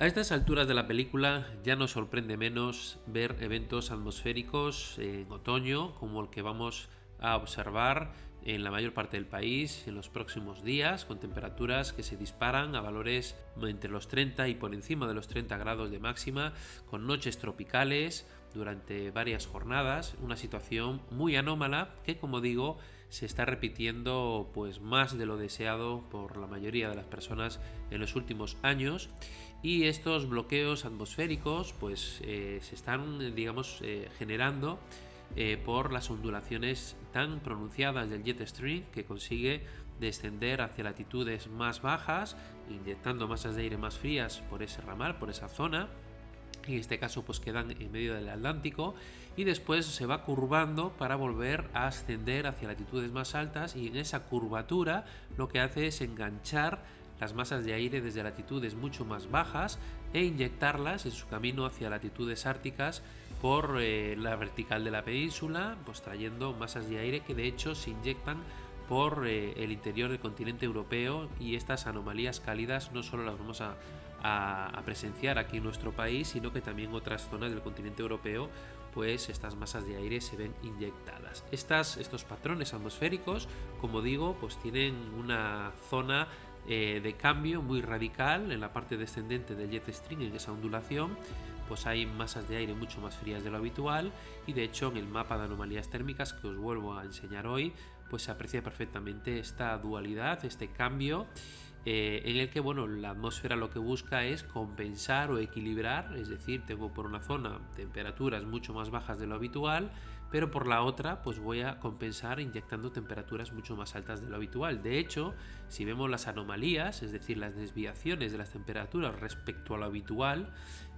A estas alturas de la película ya nos sorprende menos ver eventos atmosféricos en otoño como el que vamos a observar en la mayor parte del país en los próximos días, con temperaturas que se disparan a valores entre los 30 y por encima de los 30 grados de máxima, con noches tropicales durante varias jornadas, una situación muy anómala que como digo se está repitiendo pues más de lo deseado por la mayoría de las personas en los últimos años y estos bloqueos atmosféricos pues eh, se están digamos eh, generando eh, por las ondulaciones tan pronunciadas del jet stream que consigue descender hacia latitudes más bajas, inyectando masas de aire más frías por ese ramal, por esa zona. En este caso pues quedan en medio del Atlántico y después se va curvando para volver a ascender hacia latitudes más altas y en esa curvatura lo que hace es enganchar las masas de aire desde latitudes mucho más bajas e inyectarlas en su camino hacia latitudes árticas por eh, la vertical de la península, pues trayendo masas de aire que de hecho se inyectan por eh, el interior del continente europeo y estas anomalías cálidas no solo las vamos a, presenciar aquí en nuestro país, sino que también otras zonas del continente europeo pues estas masas de aire se ven inyectadas. Estas, estos patrones atmosféricos, como digo, pues tienen una zona eh, de cambio muy radical en la parte descendente del jet stream, en esa ondulación, pues hay masas de aire mucho más frías de lo habitual y de hecho en el mapa de anomalías térmicas que os vuelvo a enseñar hoy, pues se aprecia perfectamente esta dualidad, este cambio eh, en el que bueno, la atmósfera lo que busca es compensar o equilibrar, es decir, tengo por una zona temperaturas mucho más bajas de lo habitual, pero por la otra pues voy a compensar inyectando temperaturas mucho más altas de lo habitual. De hecho, si vemos las anomalías, es decir, las desviaciones de las temperaturas respecto a lo habitual,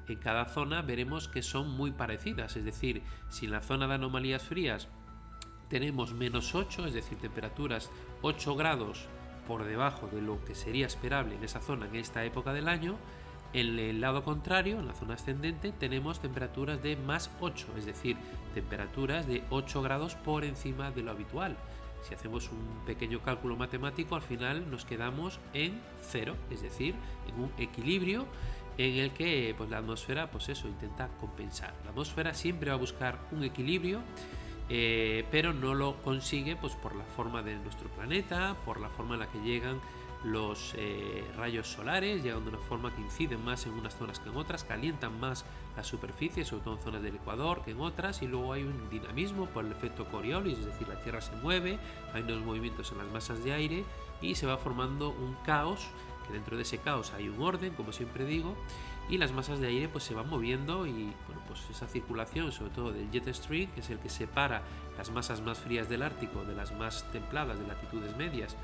en cada zona veremos que son muy parecidas, es decir, si en la zona de anomalías frías tenemos menos 8, es decir, temperaturas 8 grados por debajo de lo que sería esperable en esa zona en esta época del año. En el lado contrario, en la zona ascendente, tenemos temperaturas de más 8, es decir, temperaturas de 8 grados por encima de lo habitual. Si hacemos un pequeño cálculo matemático, al final nos quedamos en cero, es decir, en un equilibrio en el que pues, la atmósfera pues eso, intenta compensar. La atmósfera siempre va a buscar un equilibrio eh, pero no lo consigue pues, por la forma de nuestro planeta, por la forma en la que llegan los eh, rayos solares, llegan de una forma que inciden más en unas zonas que en otras, calientan más la superficie, sobre todo en zonas del Ecuador que en otras, y luego hay un dinamismo por el efecto Coriolis, es decir, la Tierra se mueve, hay unos movimientos en las masas de aire y se va formando un caos, que dentro de ese caos hay un orden, como siempre digo, y las masas de aire pues se van moviendo y bueno, pues esa circulación sobre todo del jet stream que es el que separa las masas más frías del Ártico de las más templadas de latitudes medias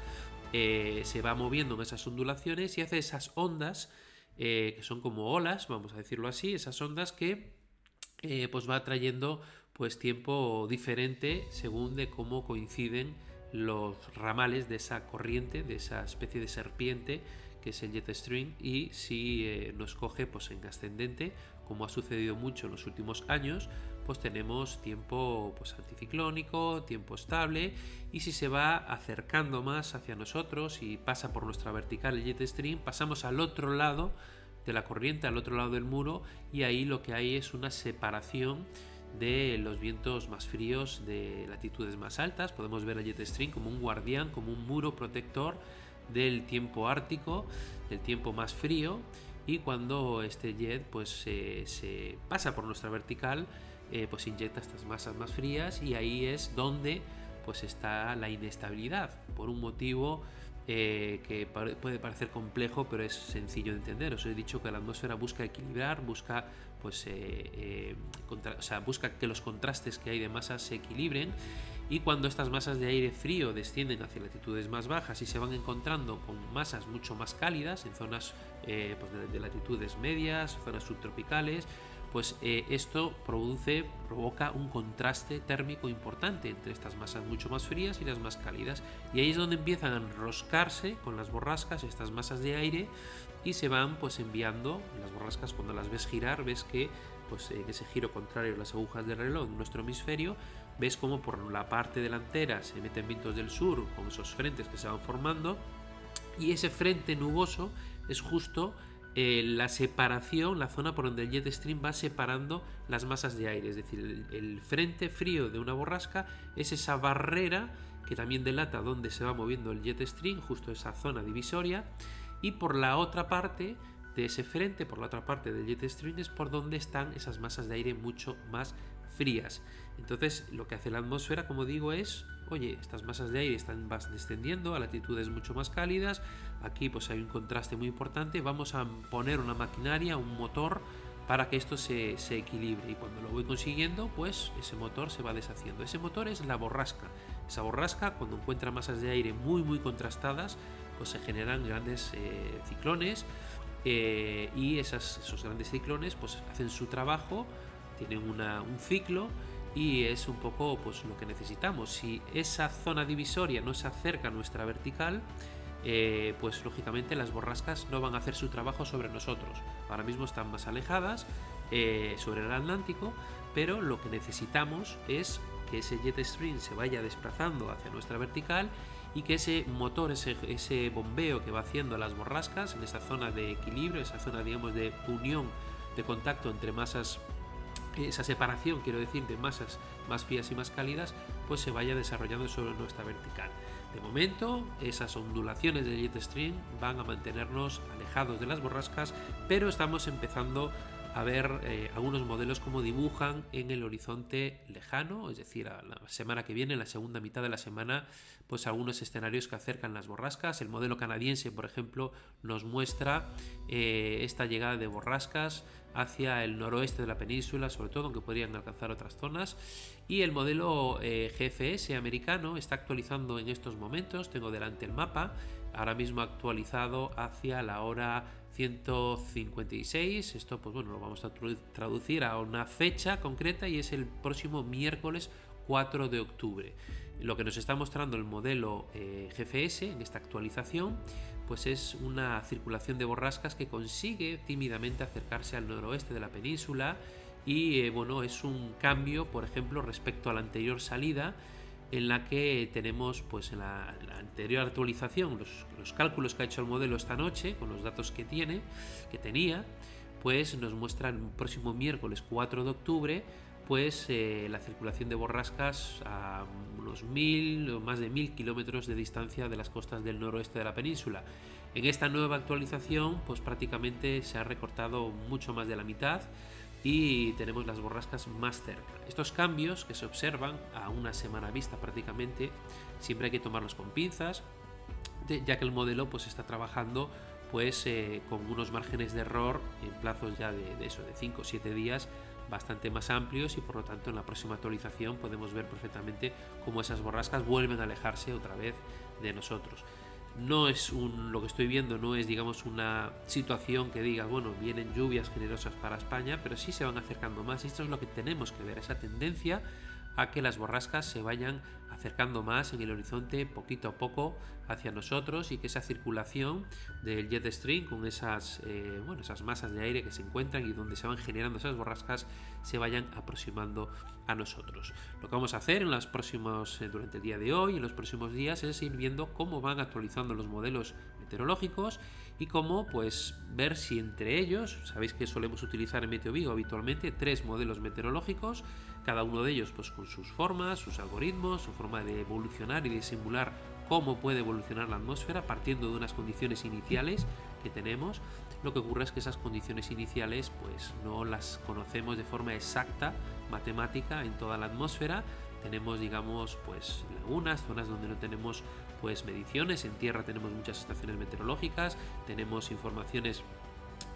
eh, se va moviendo en esas ondulaciones y hace esas ondas eh, que son como olas vamos a decirlo así esas ondas que eh, pues va trayendo pues tiempo diferente según de cómo coinciden los ramales de esa corriente de esa especie de serpiente es el jet stream, y si eh, nos coge pues, en ascendente, como ha sucedido mucho en los últimos años, pues tenemos tiempo pues, anticiclónico, tiempo estable, y si se va acercando más hacia nosotros y pasa por nuestra vertical el jet stream, pasamos al otro lado de la corriente, al otro lado del muro, y ahí lo que hay es una separación de los vientos más fríos de latitudes más altas. Podemos ver el jet stream como un guardián, como un muro protector del tiempo ártico, del tiempo más frío y cuando este jet pues se, pasa por nuestra vertical eh, pues inyecta estas masas más frías y ahí es donde pues está la inestabilidad. Por un motivo eh, que puede parecer complejo pero es sencillo de entender. Os he dicho que la atmósfera busca equilibrar busca pues eh, busca que los contrastes que hay de masas se equilibren y cuando estas masas de aire frío descienden hacia latitudes más bajas y se van encontrando con masas mucho más cálidas en zonas eh, pues de, latitudes medias, zonas subtropicales, pues eh, esto produce, provoca un contraste térmico importante entre estas masas mucho más frías y las más cálidas. Y ahí es donde empiezan a enroscarse con las borrascas estas masas de aire y se van pues enviando las borrascas cuando las ves girar, ves que pues en ese giro contrario las agujas del reloj en nuestro hemisferio ves como por la parte delantera se meten vientos del sur con esos frentes que se van formando y ese frente nuboso es justo eh, la separación, la zona por donde el jet stream va separando las masas de aire. Es decir, el, frente frío de una borrasca es esa barrera que también delata dónde se va moviendo el jet stream, justo esa zona divisoria. Y por la otra parte de ese frente, por la otra parte del jet stream, es por donde están esas masas de aire mucho más frías. Entonces, lo que hace la atmósfera, como digo, es, oye, estas masas de aire están descendiendo a latitudes mucho más cálidas, aquí pues hay un contraste muy importante, vamos a poner una maquinaria, un motor, para que esto se, equilibre y cuando lo voy consiguiendo, pues ese motor se va deshaciendo. Ese motor es la borrasca. Esa borrasca, cuando encuentra masas de aire muy, muy contrastadas, pues se generan grandes eh, ciclones eh, y esos grandes ciclones pues hacen su trabajo, tienen un ciclo y es un poco pues lo que necesitamos. Si esa zona divisoria no se acerca a nuestra vertical, eh, pues lógicamente las borrascas no van a hacer su trabajo sobre nosotros. Ahora mismo están más alejadas eh, sobre el Atlántico, pero lo que necesitamos es que ese jet stream se vaya desplazando hacia nuestra vertical y que ese motor, ese, ese bombeo que va haciendo las borrascas en esa zona de equilibrio, esa zona digamos de unión, de contacto entre masas esa separación, quiero decir, de masas más frías y más cálidas, pues se vaya desarrollando sobre nuestra vertical. De momento, esas ondulaciones del jet stream van a mantenernos alejados de las borrascas, pero estamos empezando a ver eh, algunos modelos como dibujan en el horizonte lejano, es decir, a la semana que viene, en la segunda mitad de la semana, pues algunos escenarios que acercan las borrascas. El modelo canadiense, por ejemplo, nos muestra eh, esta llegada de borrascas hacia el noroeste de la península, sobre todo, aunque podrían alcanzar otras zonas. Y el modelo eh, GFS americano está actualizando en estos momentos, tengo delante el mapa, ahora mismo actualizado hacia la hora 156. Esto, pues bueno, lo vamos a traducir a una fecha concreta y es el próximo miércoles 4 de octubre. Lo que nos está mostrando el modelo eh, GFS en esta actualización pues es una circulación de borrascas que consigue tímidamente acercarse al noroeste de la península y eh, bueno, es un cambio, por ejemplo, respecto a la anterior salida en la que tenemos pues en la, anterior actualización los, los, cálculos que ha hecho el modelo esta noche con los datos que tiene que tenía pues nos muestra el próximo miércoles 4 de octubre pues eh, la circulación de borrascas a unos mil o más de mil kilómetros de distancia de las costas del noroeste de la península. En esta nueva actualización, pues prácticamente se ha recortado mucho más de la mitad y tenemos las borrascas más cerca. Estos cambios que se observan a una semana vista prácticamente, siempre hay que tomarlos con pinzas, ya que el modelo pues está trabajando pues eh, con unos márgenes de error en plazos ya de, eso de 5 o 7 días bastante más amplios y por lo tanto en la próxima actualización podemos ver perfectamente cómo esas borrascas vuelven a alejarse otra vez de nosotros. No es un, lo que estoy viendo no es digamos una situación que diga, bueno, vienen lluvias generosas para España, pero sí se van acercando más. Y esto es lo que tenemos que ver, esa tendencia a que las borrascas se vayan acercando más en el horizonte poquito a poco hacia nosotros y que esa circulación del jet stream con esas, eh, bueno, esas masas de aire que se encuentran y donde se van generando esas borrascas se vayan aproximando a nosotros. Lo que vamos a hacer en los próximos, eh, durante el día de hoy, en los próximos días, es ir viendo cómo van actualizando los modelos meteorológicos y cómo pues ver si entre ellos, sabéis que solemos utilizar en Meteo Vigo habitualmente tres modelos meteorológicos, cada uno de ellos pues con sus formas, sus algoritmos, su forma de evolucionar y de simular cómo puede evolucionar la atmósfera partiendo de unas condiciones iniciales que tenemos. Lo que ocurre es que esas condiciones iniciales pues no las conocemos de forma exacta, matemática en toda la atmósfera. Tenemos digamos pues lagunas, zonas donde no tenemos pues mediciones, en tierra tenemos muchas estaciones meteorológicas, tenemos informaciones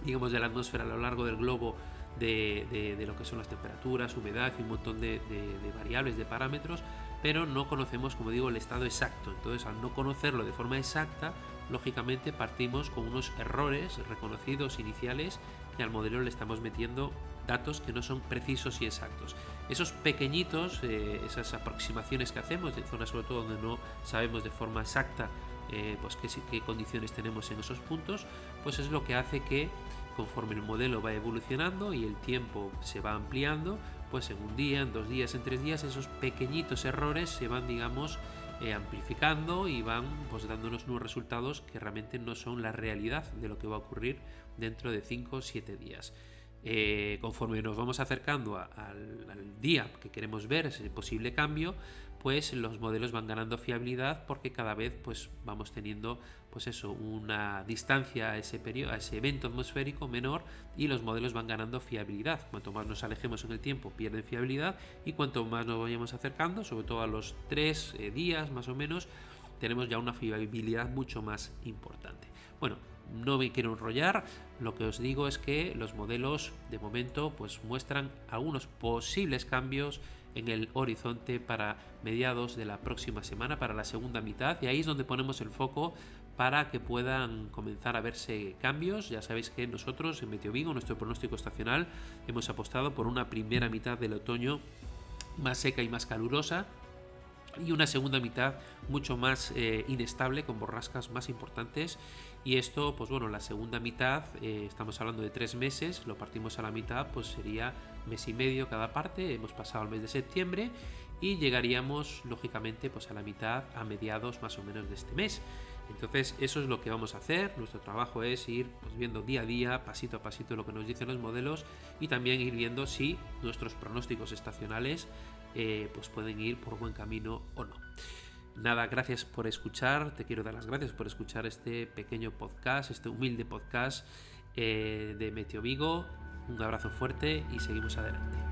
digamos de la atmósfera a lo largo del globo de, lo que son las temperaturas, humedad y un montón de, de, variables, de parámetros, pero no conocemos, como digo, el estado exacto. Entonces, al no conocerlo de forma exacta, lógicamente partimos con unos errores reconocidos iniciales que al modelo le estamos metiendo datos que no son precisos y exactos. Esos pequeñitos, eh, esas aproximaciones que hacemos de zonas sobre todo donde no sabemos de forma exacta eh, pues qué, condiciones tenemos en esos puntos, pues es lo que hace que conforme el modelo va evolucionando y el tiempo se va ampliando, pues en un día, en dos días, en tres días, esos pequeñitos errores se van, digamos, eh, amplificando y van pues dándonos unos resultados que realmente no son la realidad de lo que va a ocurrir dentro de 5 o 7 días. Eh, conforme nos vamos acercando al, día que queremos ver ese posible cambio, pues los modelos van ganando fiabilidad porque cada vez pues vamos teniendo pues eso una distancia a ese periodo a ese evento atmosférico menor y los modelos van ganando fiabilidad. Cuanto más nos alejemos en el tiempo pierden fiabilidad y cuanto más nos vayamos acercando sobre todo a los tres eh, días más o menos tenemos ya una fiabilidad mucho más importante. Bueno no me quiero enrollar, lo que os digo es que los modelos de momento pues muestran algunos posibles cambios en el horizonte para mediados de la próxima semana, para la segunda mitad, y ahí es donde ponemos el foco para que puedan comenzar a verse cambios. Ya sabéis que nosotros en Meteo Vigo, nuestro pronóstico estacional, hemos apostado por una primera mitad del otoño más seca y más calurosa, y una segunda mitad mucho más eh, inestable con borrascas más importantes y esto pues bueno la segunda mitad eh, estamos hablando de tres meses lo partimos a la mitad pues sería mes y medio cada parte hemos pasado el mes de septiembre y llegaríamos lógicamente pues a la mitad a mediados más o menos de este mes entonces eso es lo que vamos a hacer nuestro trabajo es ir pues, viendo día a día pasito a pasito lo que nos dicen los modelos y también ir viendo si nuestros pronósticos estacionales eh, pues pueden ir por buen camino o no. Nada, gracias por escuchar, te quiero dar las gracias por escuchar este pequeño podcast, este humilde podcast eh, de Meteo Vigo. Un abrazo fuerte y seguimos adelante.